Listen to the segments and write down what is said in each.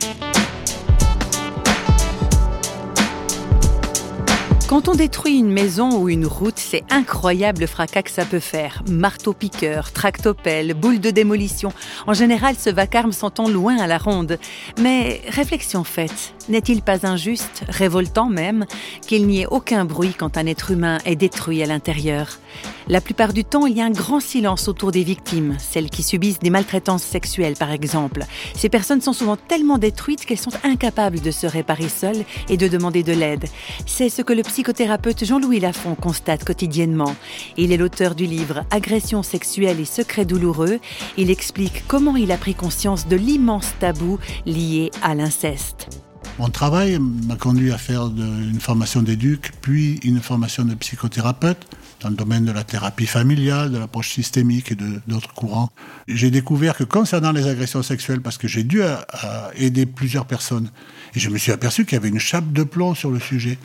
Thank you. Quand on détruit une maison ou une route, c'est incroyable le fracas que ça peut faire. Marteau-piqueur, tractopelle, boule de démolition. En général, ce vacarme s'entend loin à la ronde. Mais réflexion faite, n'est-il pas injuste, révoltant même, qu'il n'y ait aucun bruit quand un être humain est détruit à l'intérieur? La plupart du temps, il y a un grand silence autour des victimes, celles qui subissent des maltraitances sexuelles par exemple. Ces personnes sont souvent tellement détruites qu'elles sont incapables de se réparer seules et de demander de l'aide. C'est ce que le psychothérapeute Jean-Louis Lafont constate quotidiennement. Il est l'auteur du livre Agression sexuelle et secrets douloureux. Il explique comment il a pris conscience de l'immense tabou lié à l'inceste. Mon travail m'a conduit à faire une formation d'éduc, puis une formation de psychothérapeute dans le domaine de la thérapie familiale, de l'approche systémique et d'autres courants. J'ai découvert que concernant les agressions sexuelles, parce que j'ai dû aider plusieurs personnes, et je me suis aperçu qu'il y avait une chape de plomb sur le sujet.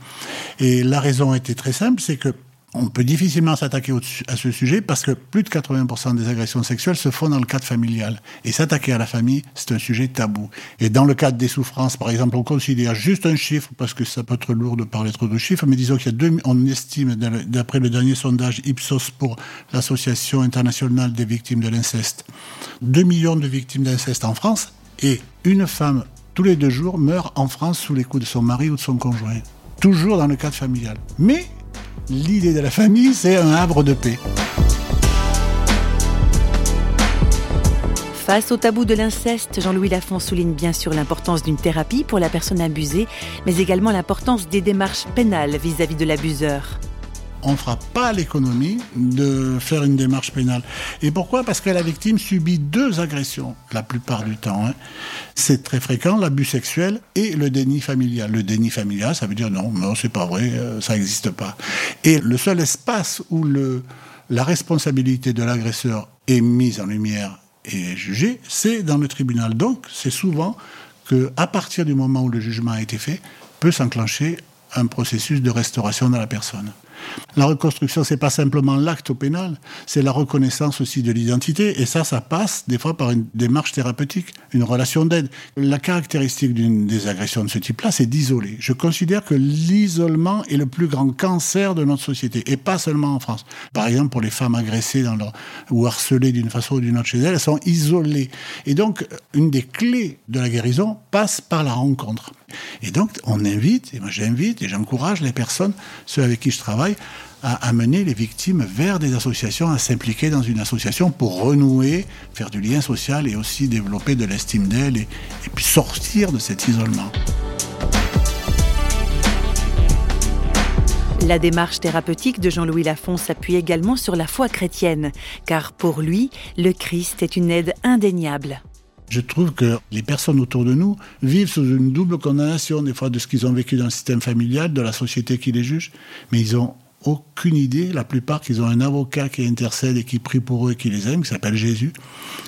Et la raison était très simple, c'est que on peut difficilement s'attaquer à ce sujet parce que plus de 80% des agressions sexuelles se font dans le cadre familial. Et s'attaquer à la famille, c'est un sujet tabou. Et dans le cadre des souffrances, par exemple, on considère juste un chiffre parce que ça peut être lourd de parler trop de chiffres, mais disons qu'il y a deux, on estime, d'après le dernier sondage Ipsos pour l'Association internationale des victimes de l'inceste, 2 millions de victimes d'inceste en France et une femme tous les deux jours meurt en France sous les coups de son mari ou de son conjoint. Toujours dans le cadre familial. Mais l'idée de la famille, c'est un havre de paix. Face au tabou de l'inceste, Jean-Louis Lafont souligne bien sûr l'importance d'une thérapie pour la personne abusée, mais également l'importance des démarches pénales vis-à-vis de l'abuseur on ne fera pas l'économie de faire une démarche pénale. Et pourquoi? Parce que la victime subit deux agressions la plupart du temps. Hein. C'est très fréquent, l'abus sexuel et le déni familial. Le déni familial, ça veut dire non, non, c'est pas vrai, euh, ça n'existe pas. Et le seul espace où la responsabilité de l'agresseur est mise en lumière et jugée, c'est dans le tribunal. Donc, c'est souvent que, à partir du moment où le jugement a été fait, peut s'enclencher un processus de restauration de la personne. La reconstruction, c'est pas simplement l'acte pénal, c'est la reconnaissance aussi de l'identité. Et ça, ça passe des fois par une démarche thérapeutique, une relation d'aide. La caractéristique d'une des agressions de ce type-là, c'est d'isoler. Je considère que l'isolement est le plus grand cancer de notre société, et pas seulement en France. Par exemple, pour les femmes agressées dans leur, ou harcelées d'une façon ou d'une autre chez elles, elles sont isolées. Et donc, une des clés de la guérison passe par la rencontre. Et donc, on invite, et moi j'invite et j'encourage les personnes, ceux avec qui je travaille, à amener les victimes vers des associations, à s'impliquer dans une association pour renouer, faire du lien social et aussi développer de l'estime d'elles et, et puis sortir de cet isolement. La démarche thérapeutique de Jean-Louis Lafont s'appuie également sur la foi chrétienne, car pour lui, le Christ est une aide indéniable. Je trouve que les personnes autour de nous vivent sous une double condamnation, des fois de ce qu'ils ont vécu dans le système familial, de la société qui les juge, mais ils ont aucune idée, la plupart, qu'ils ont un avocat qui intercède et qui prie pour eux et qui les aime, qui s'appelle Jésus,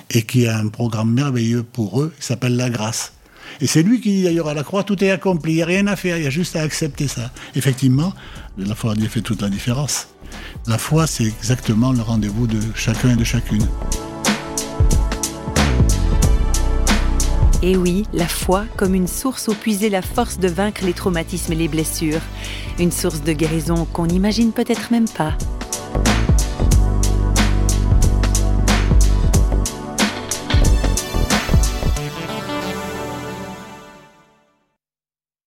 et qui a un programme merveilleux pour eux, qui s'appelle la grâce. Et c'est lui qui dit d'ailleurs à la croix, tout est accompli, il n'y a rien à faire, il y a juste à accepter ça. Effectivement, la foi a fait toute la différence. La foi, c'est exactement le rendez-vous de chacun et de chacune. Et oui, la foi comme une source où puiser la force de vaincre les traumatismes et les blessures. Une source de guérison qu'on n'imagine peut-être même pas.